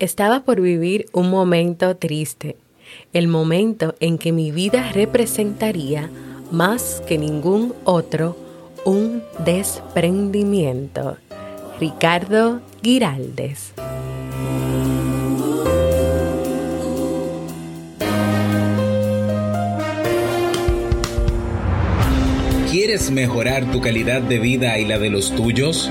Estaba por vivir un momento triste, el momento en que mi vida representaría más que ningún otro un desprendimiento. Ricardo Giraldes. ¿Quieres mejorar tu calidad de vida y la de los tuyos?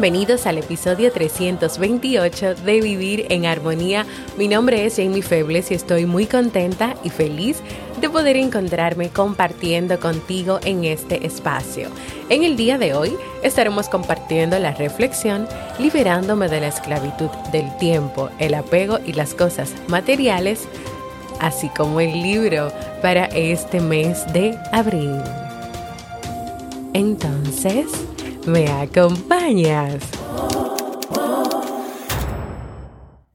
Bienvenidos al episodio 328 de Vivir en Armonía. Mi nombre es Jamie Febles y estoy muy contenta y feliz de poder encontrarme compartiendo contigo en este espacio. En el día de hoy estaremos compartiendo la reflexión Liberándome de la esclavitud del tiempo, el apego y las cosas materiales, así como el libro para este mes de abril. Entonces, ¿Me acompañas?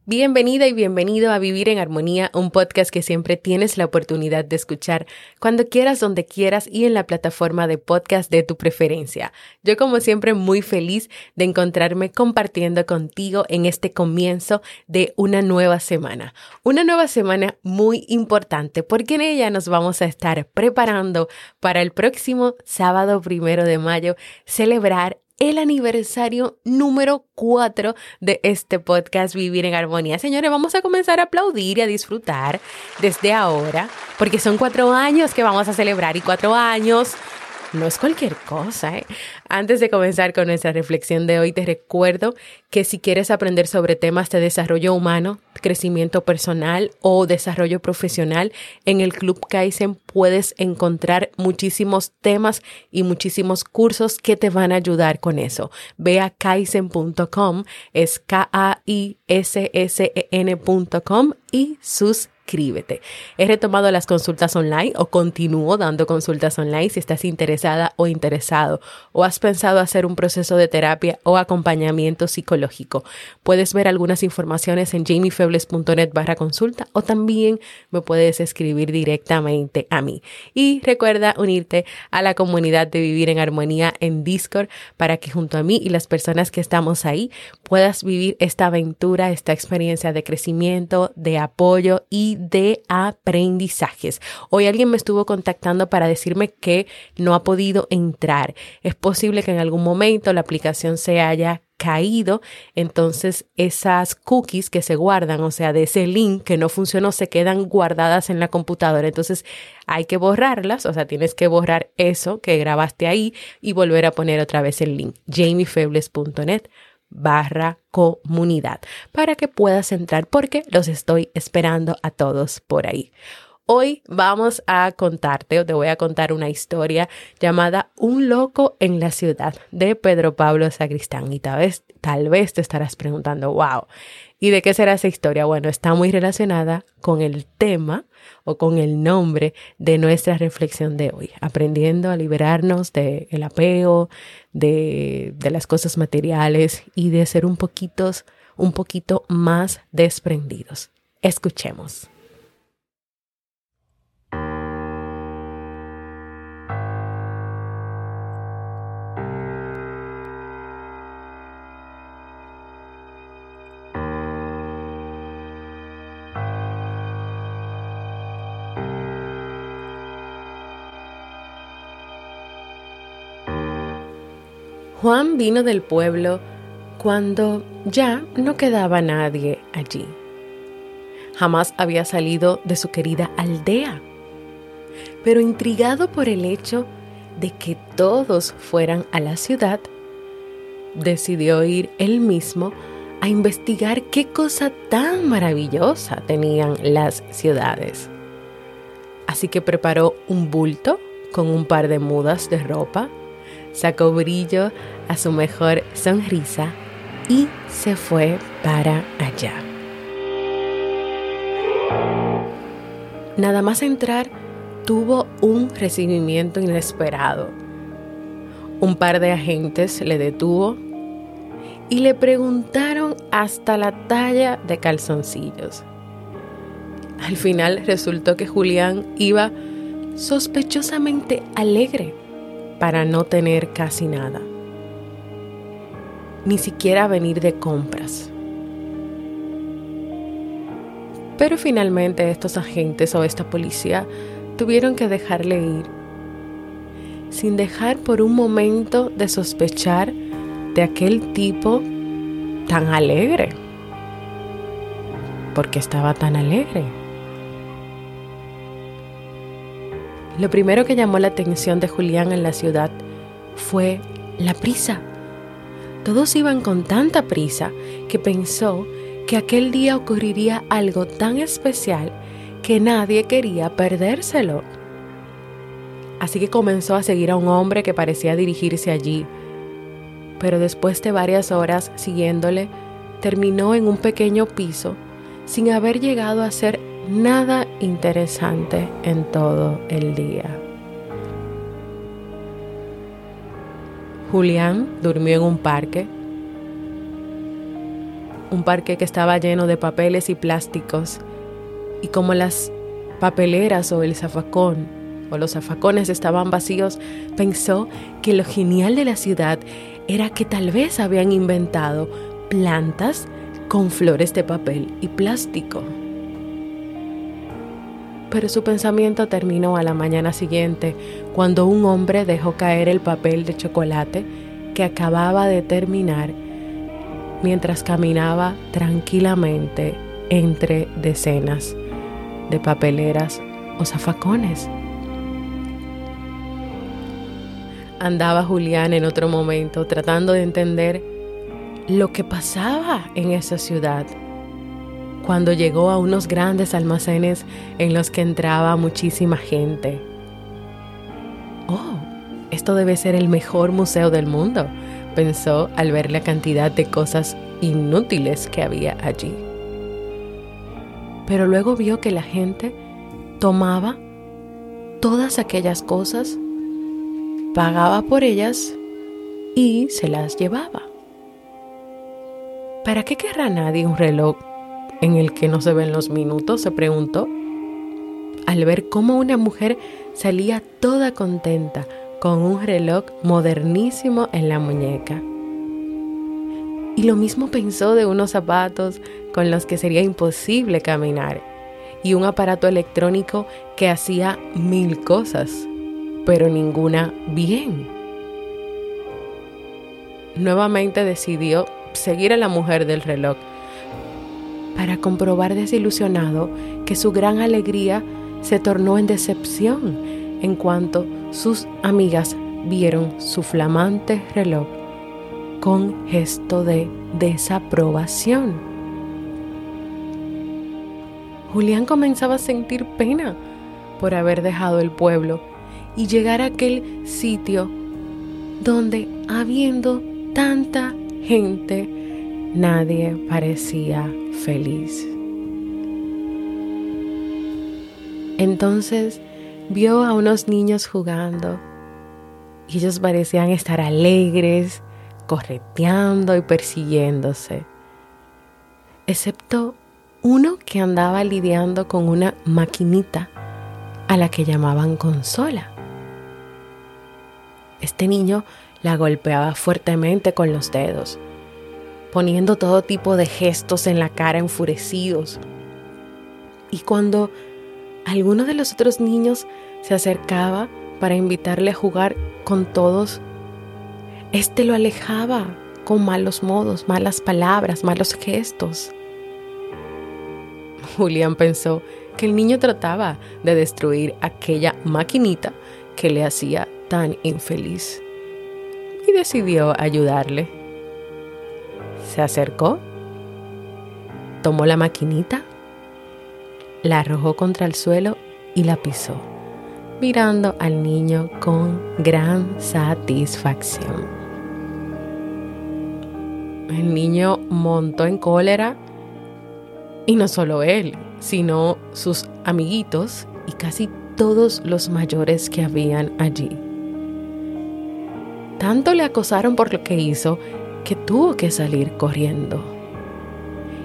Bienvenida y bienvenido a Vivir en Armonía, un podcast que siempre tienes la oportunidad de escuchar cuando quieras, donde quieras y en la plataforma de podcast de tu preferencia. Yo como siempre muy feliz de encontrarme compartiendo contigo en este comienzo de una nueva semana. Una nueva semana muy importante porque en ella nos vamos a estar preparando para el próximo sábado primero de mayo celebrar el aniversario número 4 de este podcast Vivir en Armonía. Señores, vamos a comenzar a aplaudir y a disfrutar desde ahora, porque son cuatro años que vamos a celebrar y cuatro años no es cualquier cosa. ¿eh? Antes de comenzar con nuestra reflexión de hoy, te recuerdo que si quieres aprender sobre temas de desarrollo humano, crecimiento personal o desarrollo profesional, en el Club Kaizen puedes encontrar muchísimos temas y muchísimos cursos que te van a ayudar con eso. Ve a kaizen.com, es K-A-I-S-S-E-N.com y sus He retomado las consultas online o continúo dando consultas online si estás interesada o interesado o has pensado hacer un proceso de terapia o acompañamiento psicológico. Puedes ver algunas informaciones en jamiefebles.net barra consulta o también me puedes escribir directamente a mí. Y recuerda unirte a la comunidad de Vivir en Armonía en Discord para que junto a mí y las personas que estamos ahí puedas vivir esta aventura, esta experiencia de crecimiento, de apoyo y de aprendizajes. Hoy alguien me estuvo contactando para decirme que no ha podido entrar. Es posible que en algún momento la aplicación se haya caído, entonces esas cookies que se guardan, o sea, de ese link que no funcionó, se quedan guardadas en la computadora. Entonces hay que borrarlas, o sea, tienes que borrar eso que grabaste ahí y volver a poner otra vez el link, jamiefebles.net barra comunidad para que puedas entrar porque los estoy esperando a todos por ahí. Hoy vamos a contarte o te voy a contar una historia llamada Un loco en la ciudad de Pedro Pablo Sacristán. Y tal vez, tal vez te estarás preguntando, wow, ¿y de qué será esa historia? Bueno, está muy relacionada con el tema o con el nombre de nuestra reflexión de hoy, aprendiendo a liberarnos del el apego, de, de las cosas materiales y de ser un poquito, un poquito más desprendidos. Escuchemos. Juan vino del pueblo cuando ya no quedaba nadie allí. Jamás había salido de su querida aldea, pero intrigado por el hecho de que todos fueran a la ciudad, decidió ir él mismo a investigar qué cosa tan maravillosa tenían las ciudades. Así que preparó un bulto con un par de mudas de ropa, sacó brillo a su mejor sonrisa y se fue para allá. Nada más entrar, tuvo un recibimiento inesperado. Un par de agentes le detuvo y le preguntaron hasta la talla de calzoncillos. Al final resultó que Julián iba sospechosamente alegre para no tener casi nada, ni siquiera venir de compras. Pero finalmente estos agentes o esta policía tuvieron que dejarle ir, sin dejar por un momento de sospechar de aquel tipo tan alegre. porque estaba tan alegre? Lo primero que llamó la atención de Julián en la ciudad fue la prisa. Todos iban con tanta prisa que pensó que aquel día ocurriría algo tan especial que nadie quería perdérselo. Así que comenzó a seguir a un hombre que parecía dirigirse allí, pero después de varias horas siguiéndole, terminó en un pequeño piso sin haber llegado a hacer nada interesante en todo el día. Julián durmió en un parque, un parque que estaba lleno de papeles y plásticos, y como las papeleras o el zafacón o los zafacones estaban vacíos, pensó que lo genial de la ciudad era que tal vez habían inventado plantas con flores de papel y plástico. Pero su pensamiento terminó a la mañana siguiente cuando un hombre dejó caer el papel de chocolate que acababa de terminar mientras caminaba tranquilamente entre decenas de papeleras o zafacones. andaba Julián en otro momento tratando de entender lo que pasaba en esa ciudad cuando llegó a unos grandes almacenes en los que entraba muchísima gente. Oh, esto debe ser el mejor museo del mundo, pensó al ver la cantidad de cosas inútiles que había allí. Pero luego vio que la gente tomaba todas aquellas cosas pagaba por ellas y se las llevaba. ¿Para qué querrá nadie un reloj en el que no se ven los minutos? se preguntó, al ver cómo una mujer salía toda contenta con un reloj modernísimo en la muñeca. Y lo mismo pensó de unos zapatos con los que sería imposible caminar y un aparato electrónico que hacía mil cosas pero ninguna bien. Nuevamente decidió seguir a la mujer del reloj para comprobar desilusionado que su gran alegría se tornó en decepción en cuanto sus amigas vieron su flamante reloj con gesto de desaprobación. Julián comenzaba a sentir pena por haber dejado el pueblo y llegar a aquel sitio donde habiendo tanta gente, nadie parecía feliz. Entonces vio a unos niños jugando y ellos parecían estar alegres, correteando y persiguiéndose, excepto uno que andaba lidiando con una maquinita a la que llamaban consola. Este niño la golpeaba fuertemente con los dedos, poniendo todo tipo de gestos en la cara enfurecidos. Y cuando alguno de los otros niños se acercaba para invitarle a jugar con todos, Este lo alejaba con malos modos, malas palabras, malos gestos. Julián pensó que el niño trataba de destruir aquella maquinita que le hacía tan infeliz y decidió ayudarle. Se acercó, tomó la maquinita, la arrojó contra el suelo y la pisó, mirando al niño con gran satisfacción. El niño montó en cólera y no solo él, sino sus amiguitos y casi todos los mayores que habían allí. Tanto le acosaron por lo que hizo que tuvo que salir corriendo.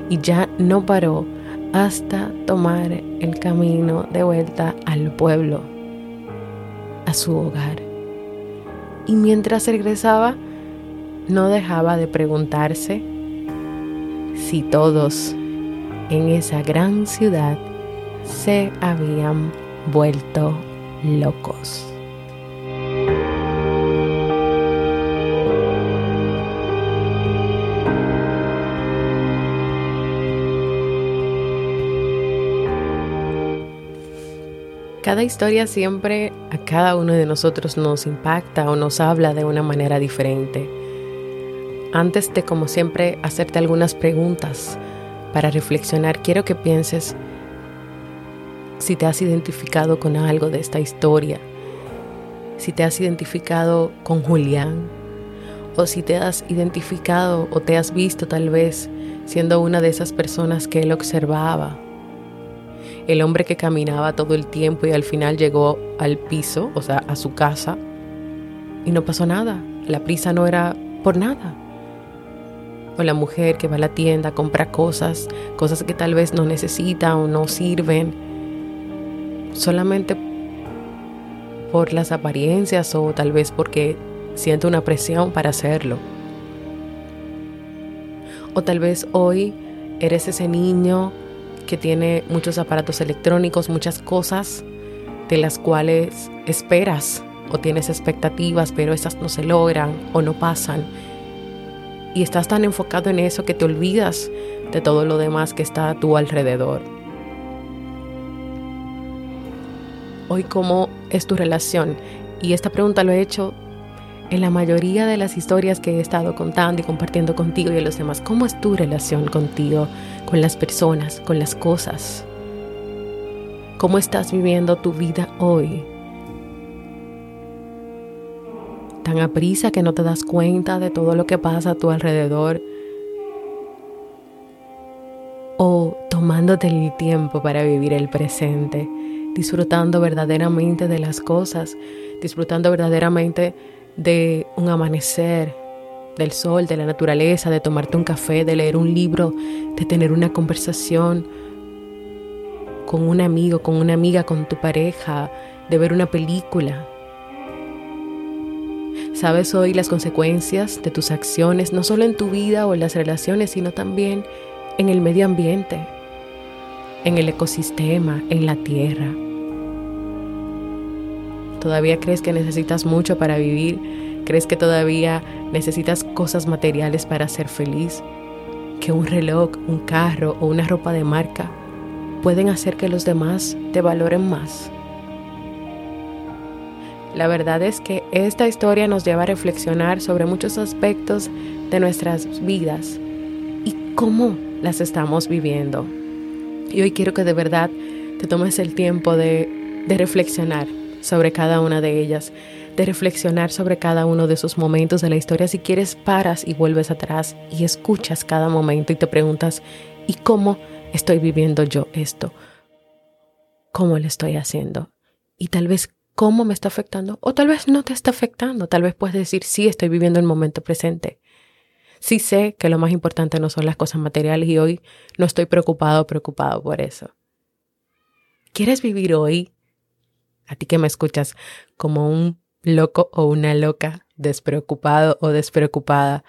Y ya no paró hasta tomar el camino de vuelta al pueblo, a su hogar. Y mientras regresaba, no dejaba de preguntarse si todos en esa gran ciudad se habían vuelto locos. Cada historia siempre a cada uno de nosotros nos impacta o nos habla de una manera diferente. Antes de, como siempre, hacerte algunas preguntas para reflexionar, quiero que pienses si te has identificado con algo de esta historia, si te has identificado con Julián, o si te has identificado o te has visto tal vez siendo una de esas personas que él observaba el hombre que caminaba todo el tiempo y al final llegó al piso, o sea, a su casa, y no pasó nada. La prisa no era por nada. O la mujer que va a la tienda, compra cosas, cosas que tal vez no necesita o no sirven, solamente por las apariencias o tal vez porque siente una presión para hacerlo. O tal vez hoy eres ese niño que tiene muchos aparatos electrónicos, muchas cosas de las cuales esperas o tienes expectativas, pero esas no se logran o no pasan. Y estás tan enfocado en eso que te olvidas de todo lo demás que está a tu alrededor. Hoy, ¿cómo es tu relación? Y esta pregunta lo he hecho en la mayoría de las historias que he estado contando y compartiendo contigo y a los demás, ¿cómo es tu relación contigo, con las personas, con las cosas? ¿Cómo estás viviendo tu vida hoy? Tan a prisa que no te das cuenta de todo lo que pasa a tu alrededor. O tomándote el tiempo para vivir el presente, disfrutando verdaderamente de las cosas, disfrutando verdaderamente de un amanecer, del sol, de la naturaleza, de tomarte un café, de leer un libro, de tener una conversación con un amigo, con una amiga, con tu pareja, de ver una película. Sabes hoy las consecuencias de tus acciones, no solo en tu vida o en las relaciones, sino también en el medio ambiente, en el ecosistema, en la tierra. ¿Todavía crees que necesitas mucho para vivir? ¿Crees que todavía necesitas cosas materiales para ser feliz? ¿Que un reloj, un carro o una ropa de marca pueden hacer que los demás te valoren más? La verdad es que esta historia nos lleva a reflexionar sobre muchos aspectos de nuestras vidas y cómo las estamos viviendo. Y hoy quiero que de verdad te tomes el tiempo de, reflexionar sobre cada una de ellas, de reflexionar sobre cada uno de esos momentos de la historia. Si quieres, paras y vuelves atrás y escuchas cada momento y te preguntas, ¿y cómo estoy viviendo yo esto? ¿Cómo lo estoy haciendo? Y tal vez cómo me está afectando o tal vez no te está afectando. Tal vez puedes decir, sí, estoy viviendo el momento presente. Sí sé que lo más importante no son las cosas materiales y hoy no estoy preocupado o preocupado por eso. ¿Quieres vivir hoy a ti que me escuchas como un loco o una loca, despreocupado o despreocupada,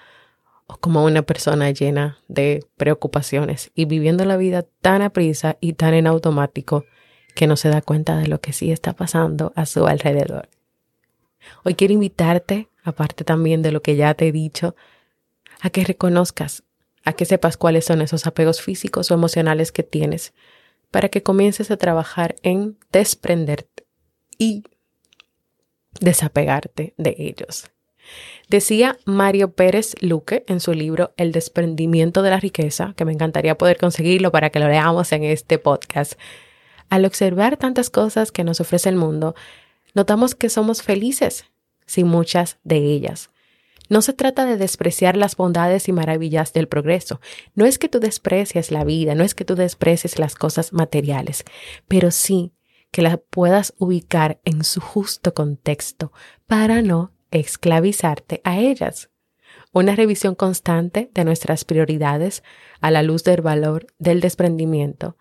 o como una persona llena de preocupaciones y viviendo la vida tan a prisa y tan en automático que no se da cuenta de lo que sí está pasando a su alrededor. Hoy quiero invitarte aparte también de lo que ya te he dicho, a que reconozcas, a que sepas cuáles son esos apegos físicos o emocionales que tienes, para que comiences a trabajar en desprenderte y desapegarte de ellos. Decía Mario Pérez Luque en su libro El desprendimiento de la riqueza, que me encantaría poder conseguirlo para que lo leamos en este podcast. Al observar tantas cosas que nos ofrece el mundo, notamos que somos felices sin muchas de ellas. No se trata de despreciar las bondades y maravillas del progreso. No es que tú desprecies la vida, no es que tú desprecies las cosas materiales, pero sí que las puedas ubicar en su justo contexto para no esclavizarte a ellas. Una revisión constante de nuestras prioridades a la luz del valor del desprendimiento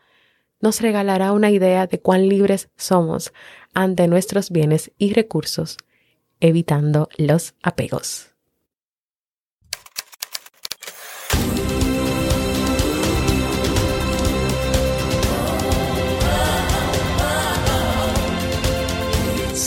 nos regalará una idea de cuán libres somos ante nuestros bienes y recursos, evitando los apegos.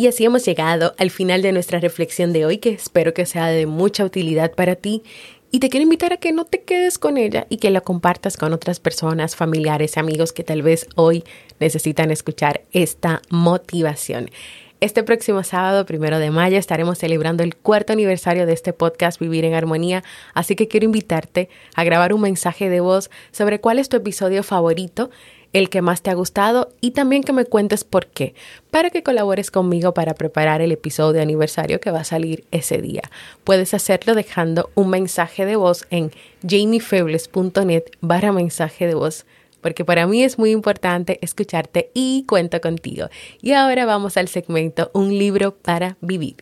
Y así hemos llegado al final de nuestra reflexión de hoy, que espero que sea de mucha utilidad para ti. Y te quiero invitar a que no te quedes con ella y que la compartas con otras personas, familiares, amigos que tal vez hoy necesitan escuchar esta motivación. Este próximo sábado, primero de mayo, estaremos celebrando el cuarto aniversario de este podcast Vivir en Armonía, así que quiero invitarte a grabar un mensaje de voz sobre cuál es tu episodio favorito el que más te ha gustado y también que me cuentes por qué, para que colabores conmigo para preparar el episodio de aniversario que va a salir ese día. Puedes hacerlo dejando un mensaje de voz en jamiefebles.net barra mensaje de voz porque para mí es muy importante escucharte y cuento contigo. Y ahora vamos al segmento Un libro para vivir.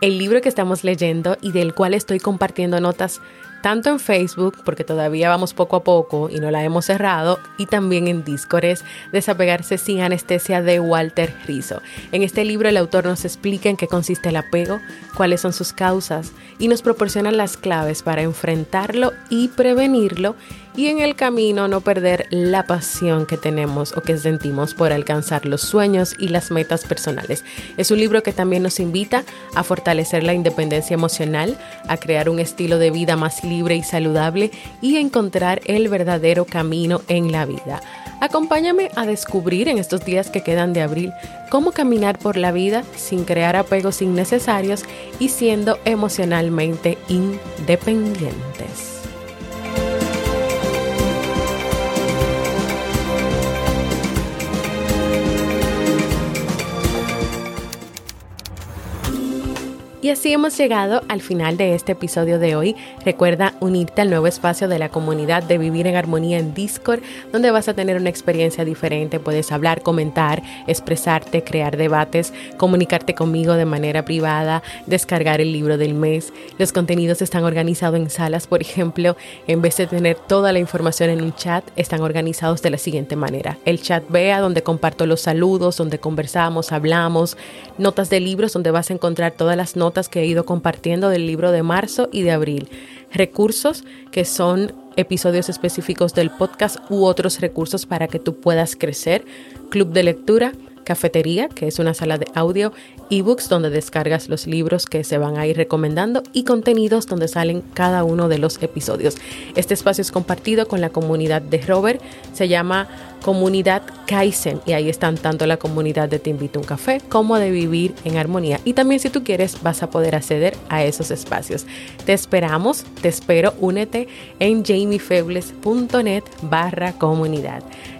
El libro que estamos leyendo y del cual estoy compartiendo notas tanto en Facebook, porque todavía vamos poco a poco y no la hemos cerrado, y también en Discord es Desapegarse sin anestesia de Walter Rizzo. En este libro el autor nos explica en qué consiste el apego, cuáles son sus causas y nos proporciona las claves para enfrentarlo y prevenirlo y en el camino no perder la pasión que tenemos o que sentimos por alcanzar los sueños y las metas personales. Es un libro que también nos invita a fortalecer la independencia emocional, a crear un estilo de vida más y saludable y encontrar el verdadero camino en la vida. Acompáñame a descubrir en estos días que quedan de abril cómo caminar por la vida sin crear apegos innecesarios y siendo emocionalmente independientes. Y así hemos llegado al final de este episodio de hoy. Recuerda unirte al nuevo espacio de la comunidad de Vivir en Armonía en Discord, donde vas a tener una experiencia diferente. Puedes hablar, comentar, expresarte, crear debates, comunicarte conmigo de manera privada, descargar el libro del mes. Los contenidos están organizados en salas, por ejemplo, en vez de tener toda la información en un chat, están organizados de la siguiente manera. El chat vea donde comparto los saludos, donde conversamos, hablamos, notas de libros donde vas a encontrar todas las que he ido compartiendo del libro de marzo y de abril. Recursos que son episodios específicos del podcast u otros recursos para que tú puedas crecer. Club de lectura, cafetería, que es una sala de audio, ebooks donde descargas los libros que se van a ir recomendando y contenidos donde salen cada uno de los episodios. Este espacio es compartido con la comunidad de Robert, se llama Comunidad Kaizen y ahí están tanto la comunidad de Te invito un café como de Vivir en Armonía. Y también si tú quieres vas a poder acceder a esos espacios. Te esperamos, te espero, únete en jamiefebles.net barra comunidad.